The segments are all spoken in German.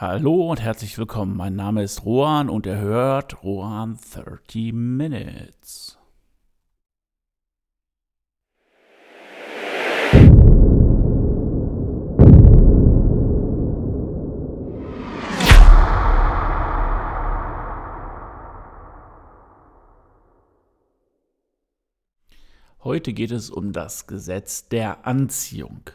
Hallo und herzlich willkommen. Mein Name ist Rohan und er hört Rohan 30 Minutes. Heute geht es um das Gesetz der Anziehung.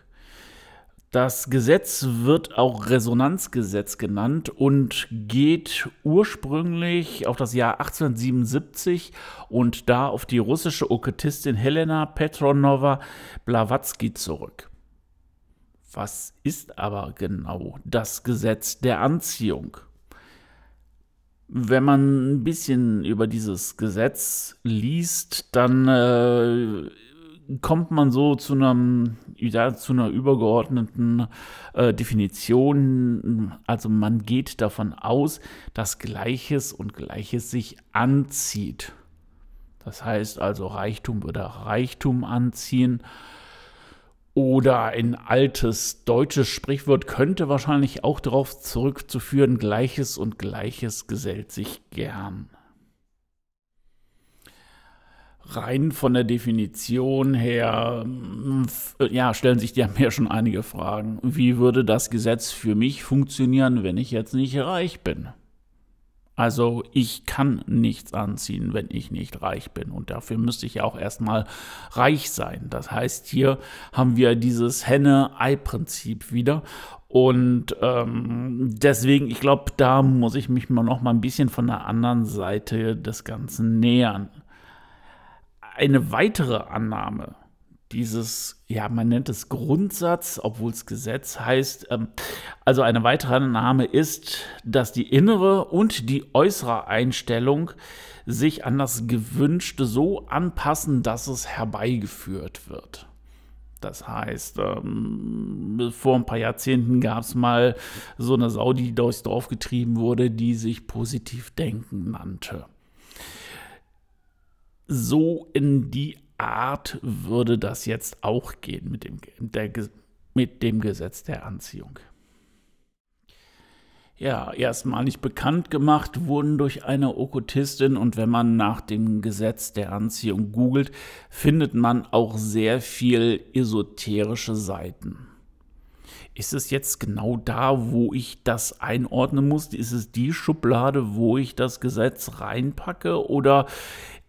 Das Gesetz wird auch Resonanzgesetz genannt und geht ursprünglich auf das Jahr 1877 und da auf die russische Okkultistin Helena Petronova Blavatsky zurück. Was ist aber genau das Gesetz der Anziehung? Wenn man ein bisschen über dieses Gesetz liest, dann äh, kommt man so zu, einem, ja, zu einer übergeordneten äh, Definition. Also man geht davon aus, dass Gleiches und Gleiches sich anzieht. Das heißt also, Reichtum würde Reichtum anziehen. Oder ein altes deutsches Sprichwort könnte wahrscheinlich auch darauf zurückzuführen, Gleiches und Gleiches gesellt sich gern rein von der Definition her, ja, stellen sich ja mir schon einige Fragen. Wie würde das Gesetz für mich funktionieren, wenn ich jetzt nicht reich bin? Also ich kann nichts anziehen, wenn ich nicht reich bin. Und dafür müsste ich ja auch erstmal reich sein. Das heißt, hier haben wir dieses Henne-Ei-Prinzip wieder. Und ähm, deswegen, ich glaube, da muss ich mich mal noch mal ein bisschen von der anderen Seite des Ganzen nähern eine weitere Annahme dieses, ja, man nennt es Grundsatz, obwohl es Gesetz heißt. Ähm, also eine weitere Annahme ist, dass die innere und die äußere Einstellung sich an das Gewünschte so anpassen, dass es herbeigeführt wird. Das heißt, ähm, vor ein paar Jahrzehnten gab es mal so eine Sau, die durchs Dorf getrieben wurde, die sich positiv denken nannte so in die Art würde das jetzt auch gehen mit dem, der, mit dem Gesetz der Anziehung. Ja, erstmalig bekannt gemacht wurden durch eine Okkultistin und wenn man nach dem Gesetz der Anziehung googelt, findet man auch sehr viel esoterische Seiten. Ist es jetzt genau da, wo ich das einordnen muss? Ist es die Schublade, wo ich das Gesetz reinpacke? Oder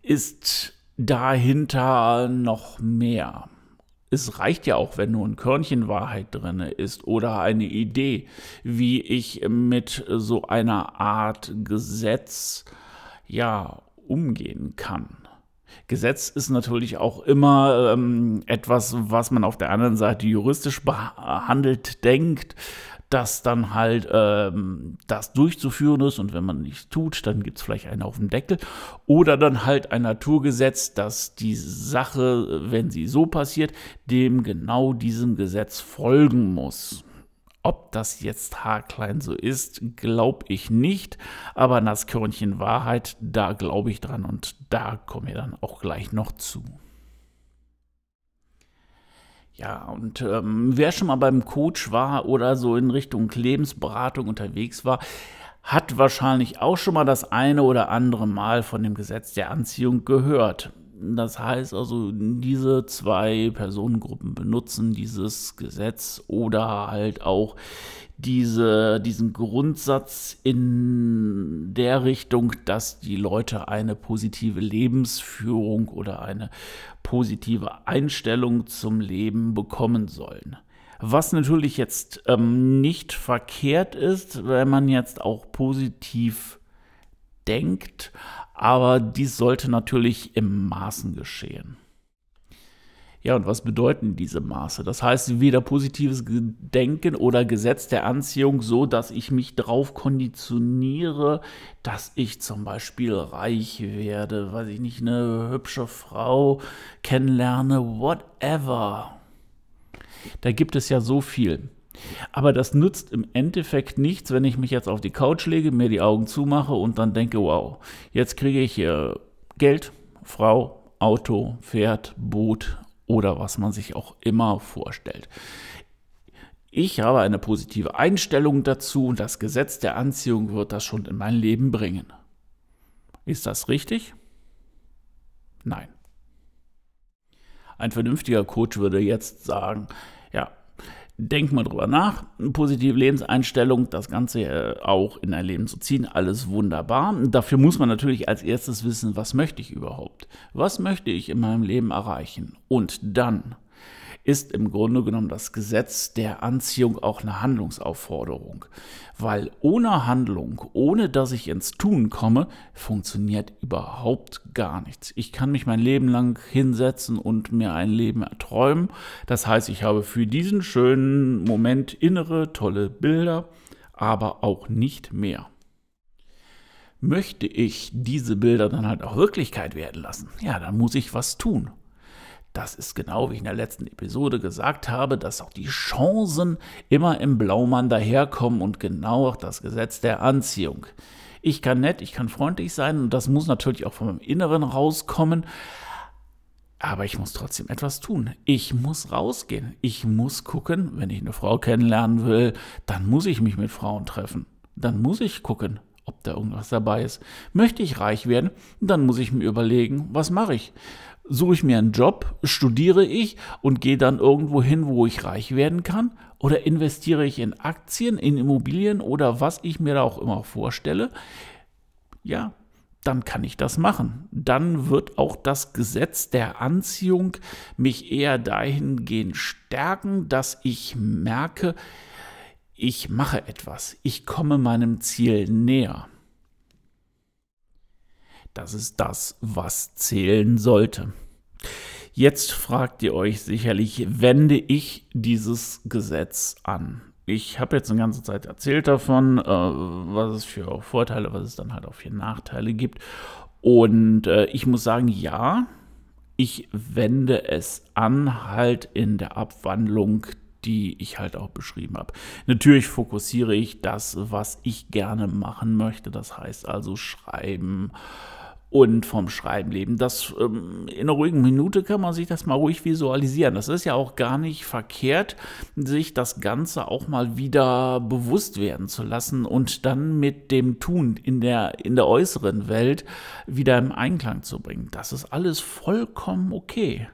ist dahinter noch mehr. Es reicht ja auch, wenn nur ein Körnchen Wahrheit drin ist oder eine Idee, wie ich mit so einer Art Gesetz ja umgehen kann. Gesetz ist natürlich auch immer ähm, etwas, was man auf der anderen Seite juristisch behandelt denkt dass dann halt ähm, das durchzuführen ist und wenn man nichts tut, dann gibt es vielleicht einen auf dem Deckel. Oder dann halt ein Naturgesetz, dass die Sache, wenn sie so passiert, dem genau diesem Gesetz folgen muss. Ob das jetzt haarklein so ist, glaube ich nicht. Aber das Körnchen Wahrheit, da glaube ich dran und da kommen wir dann auch gleich noch zu. Ja, und ähm, wer schon mal beim Coach war oder so in Richtung Lebensberatung unterwegs war, hat wahrscheinlich auch schon mal das eine oder andere Mal von dem Gesetz der Anziehung gehört. Das heißt also, diese zwei Personengruppen benutzen dieses Gesetz oder halt auch diese, diesen Grundsatz in der Richtung, dass die Leute eine positive Lebensführung oder eine positive Einstellung zum Leben bekommen sollen. Was natürlich jetzt ähm, nicht verkehrt ist, wenn man jetzt auch positiv denkt, aber dies sollte natürlich im Maßen geschehen. Ja, und was bedeuten diese Maße? Das heißt, weder positives Denken oder Gesetz der Anziehung so, dass ich mich darauf konditioniere, dass ich zum Beispiel reich werde, weiß ich nicht, eine hübsche Frau kennenlerne, whatever. Da gibt es ja so viel. Aber das nützt im Endeffekt nichts, wenn ich mich jetzt auf die Couch lege, mir die Augen zumache und dann denke, wow, jetzt kriege ich äh, Geld, Frau, Auto, Pferd, Boot oder was man sich auch immer vorstellt. Ich habe eine positive Einstellung dazu und das Gesetz der Anziehung wird das schon in mein Leben bringen. Ist das richtig? Nein. Ein vernünftiger Coach würde jetzt sagen, ja, denk mal drüber nach, eine positive Lebenseinstellung, das Ganze äh, auch in dein Leben zu ziehen, alles wunderbar. Dafür muss man natürlich als erstes wissen, was möchte ich überhaupt? Was möchte ich in meinem Leben erreichen? Und dann ist im Grunde genommen das Gesetz der Anziehung auch eine Handlungsaufforderung. Weil ohne Handlung, ohne dass ich ins Tun komme, funktioniert überhaupt gar nichts. Ich kann mich mein Leben lang hinsetzen und mir ein Leben erträumen. Das heißt, ich habe für diesen schönen Moment innere, tolle Bilder, aber auch nicht mehr möchte ich diese Bilder dann halt auch Wirklichkeit werden lassen, ja, dann muss ich was tun. Das ist genau wie ich in der letzten Episode gesagt habe, dass auch die Chancen immer im Blaumann daherkommen und genau auch das Gesetz der Anziehung. Ich kann nett, ich kann freundlich sein und das muss natürlich auch von meinem Inneren rauskommen. Aber ich muss trotzdem etwas tun. Ich muss rausgehen. Ich muss gucken, wenn ich eine Frau kennenlernen will, dann muss ich mich mit Frauen treffen. Dann muss ich gucken, ob da irgendwas dabei ist. Möchte ich reich werden, dann muss ich mir überlegen, was mache ich? Suche ich mir einen Job, studiere ich und gehe dann irgendwo hin, wo ich reich werden kann? Oder investiere ich in Aktien, in Immobilien oder was ich mir da auch immer vorstelle? Ja, dann kann ich das machen. Dann wird auch das Gesetz der Anziehung mich eher dahingehend stärken, dass ich merke, ich mache etwas, ich komme meinem Ziel näher. Das ist das, was zählen sollte. Jetzt fragt ihr euch sicherlich, wende ich dieses Gesetz an? Ich habe jetzt eine ganze Zeit erzählt davon, äh, was es für Vorteile, was es dann halt auch für Nachteile gibt. Und äh, ich muss sagen, ja, ich wende es an, halt in der Abwandlung die ich halt auch beschrieben habe. Natürlich fokussiere ich das, was ich gerne machen möchte. Das heißt also schreiben, und vom Schreiben leben. Das ähm, in einer ruhigen Minute kann man sich das mal ruhig visualisieren. Das ist ja auch gar nicht verkehrt, sich das Ganze auch mal wieder bewusst werden zu lassen und dann mit dem Tun in der, in der äußeren Welt wieder im Einklang zu bringen. Das ist alles vollkommen okay.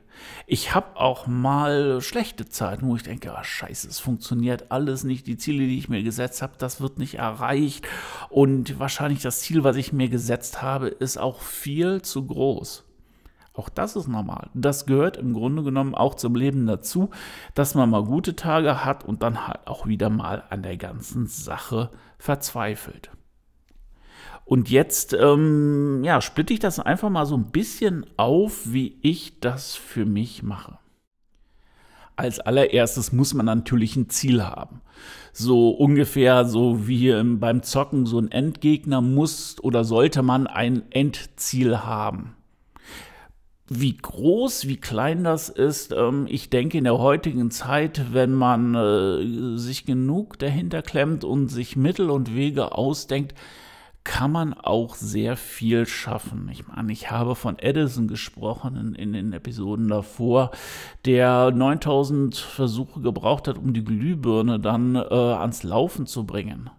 Ich habe auch mal schlechte Zeiten, wo ich denke, ah, scheiße, es funktioniert alles nicht. Die Ziele, die ich mir gesetzt habe, das wird nicht erreicht. Und wahrscheinlich das Ziel, was ich mir gesetzt habe, ist auch viel zu groß. Auch das ist normal. Das gehört im Grunde genommen auch zum Leben dazu, dass man mal gute Tage hat und dann halt auch wieder mal an der ganzen Sache verzweifelt. Und jetzt, ähm, ja, splitte ich das einfach mal so ein bisschen auf, wie ich das für mich mache. Als allererstes muss man natürlich ein Ziel haben. So ungefähr so wie beim Zocken so ein Endgegner muss oder sollte man ein Endziel haben. Wie groß, wie klein das ist, ähm, ich denke in der heutigen Zeit, wenn man äh, sich genug dahinter klemmt und sich Mittel und Wege ausdenkt, kann man auch sehr viel schaffen. Ich meine, ich habe von Edison gesprochen in, in den Episoden davor, der 9000 Versuche gebraucht hat, um die Glühbirne dann äh, ans Laufen zu bringen.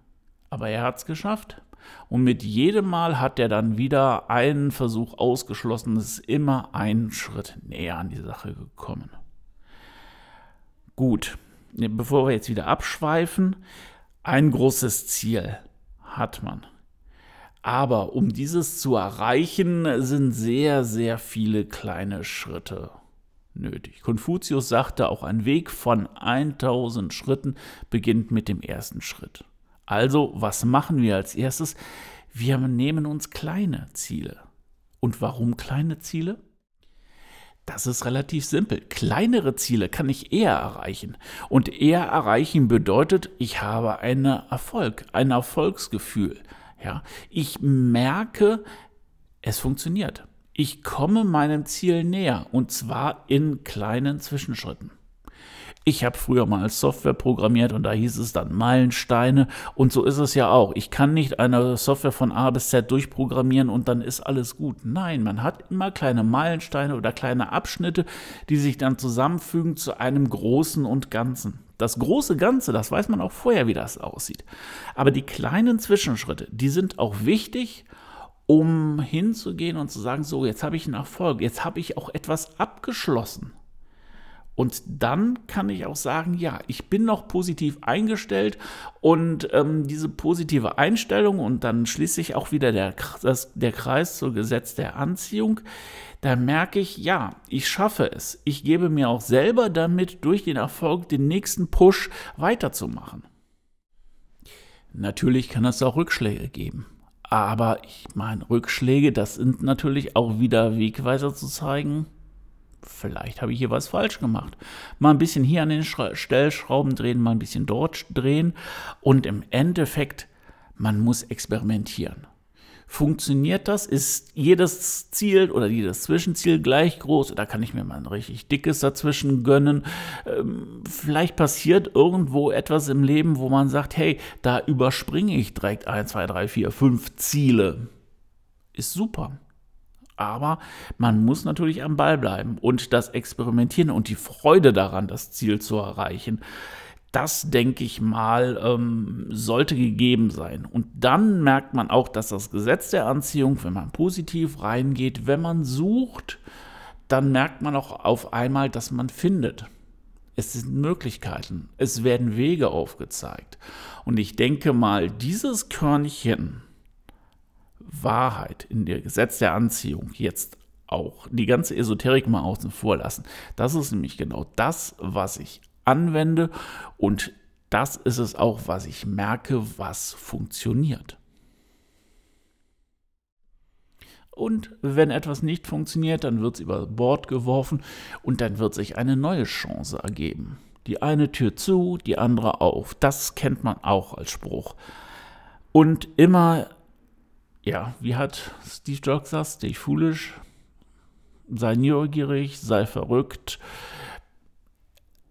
Aber er hat es geschafft. Und mit jedem Mal hat er dann wieder einen Versuch ausgeschlossen, Es ist immer einen Schritt näher an die Sache gekommen. Gut, bevor wir jetzt wieder abschweifen, ein großes Ziel hat man. Aber um dieses zu erreichen, sind sehr, sehr viele kleine Schritte nötig. Konfuzius sagte, auch ein Weg von 1000 Schritten beginnt mit dem ersten Schritt. Also, was machen wir als erstes? Wir nehmen uns kleine Ziele. Und warum kleine Ziele? Das ist relativ simpel. Kleinere Ziele kann ich eher erreichen. Und eher erreichen bedeutet, ich habe einen Erfolg, ein Erfolgsgefühl. Ja, ich merke, es funktioniert. Ich komme meinem Ziel näher und zwar in kleinen Zwischenschritten. Ich habe früher mal als Software programmiert und da hieß es dann Meilensteine und so ist es ja auch. Ich kann nicht eine Software von A bis Z durchprogrammieren und dann ist alles gut. Nein, man hat immer kleine Meilensteine oder kleine Abschnitte, die sich dann zusammenfügen zu einem großen und Ganzen. Das große Ganze, das weiß man auch vorher, wie das aussieht. Aber die kleinen Zwischenschritte, die sind auch wichtig, um hinzugehen und zu sagen, so, jetzt habe ich einen Erfolg, jetzt habe ich auch etwas abgeschlossen. Und dann kann ich auch sagen, ja, ich bin noch positiv eingestellt und ähm, diese positive Einstellung und dann schließt sich auch wieder der, das, der Kreis zur Gesetz der Anziehung. Da merke ich, ja, ich schaffe es. Ich gebe mir auch selber damit durch den Erfolg den nächsten Push weiterzumachen. Natürlich kann es auch Rückschläge geben. Aber ich meine, Rückschläge, das sind natürlich auch wieder Wegweiser zu zeigen, vielleicht habe ich hier was falsch gemacht. Mal ein bisschen hier an den Stellschrauben drehen, mal ein bisschen dort drehen und im Endeffekt, man muss experimentieren. Funktioniert das? Ist jedes Ziel oder jedes Zwischenziel gleich groß? Oder kann ich mir mal ein richtig dickes dazwischen gönnen? Ähm, vielleicht passiert irgendwo etwas im Leben, wo man sagt, hey, da überspringe ich direkt 1, 2, 3, 4, 5 Ziele. Ist super. Aber man muss natürlich am Ball bleiben und das Experimentieren und die Freude daran, das Ziel zu erreichen. Das, denke ich mal, ähm, sollte gegeben sein. Und dann merkt man auch, dass das Gesetz der Anziehung, wenn man positiv reingeht, wenn man sucht, dann merkt man auch auf einmal, dass man findet. Es sind Möglichkeiten, es werden Wege aufgezeigt. Und ich denke mal, dieses Körnchen, Wahrheit, in der Gesetz der Anziehung jetzt auch die ganze Esoterik mal außen vor lassen. Das ist nämlich genau das, was ich anwende und das ist es auch, was ich merke, was funktioniert. Und wenn etwas nicht funktioniert, dann wird es über Bord geworfen und dann wird sich eine neue Chance ergeben. Die eine Tür zu, die andere auf. Das kennt man auch als Spruch. Und immer ja, wie hat Steve Jobs gesagt, stay foolish, sei neugierig, sei verrückt.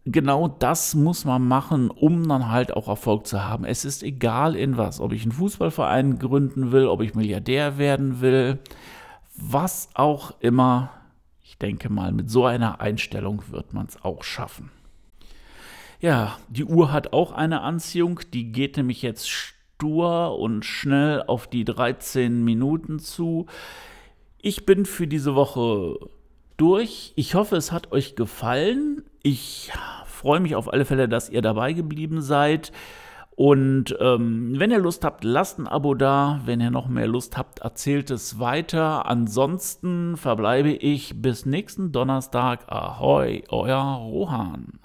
Genau das muss man machen, um dann halt auch Erfolg zu haben. Es ist egal in was, ob ich einen Fußballverein gründen will, ob ich Milliardär werden will, was auch immer. Ich denke mal, mit so einer Einstellung wird man es auch schaffen. Ja, die Uhr hat auch eine Anziehung, die geht nämlich jetzt stur und schnell auf die 13 Minuten zu. Ich bin für diese Woche durch. Ich hoffe, es hat euch gefallen. Ich freue mich auf alle Fälle, dass ihr dabei geblieben seid. Und ähm, wenn ihr Lust habt, lasst ein Abo da. Wenn ihr noch mehr Lust habt, erzählt es weiter. Ansonsten verbleibe ich bis nächsten Donnerstag. Ahoi, euer Rohan.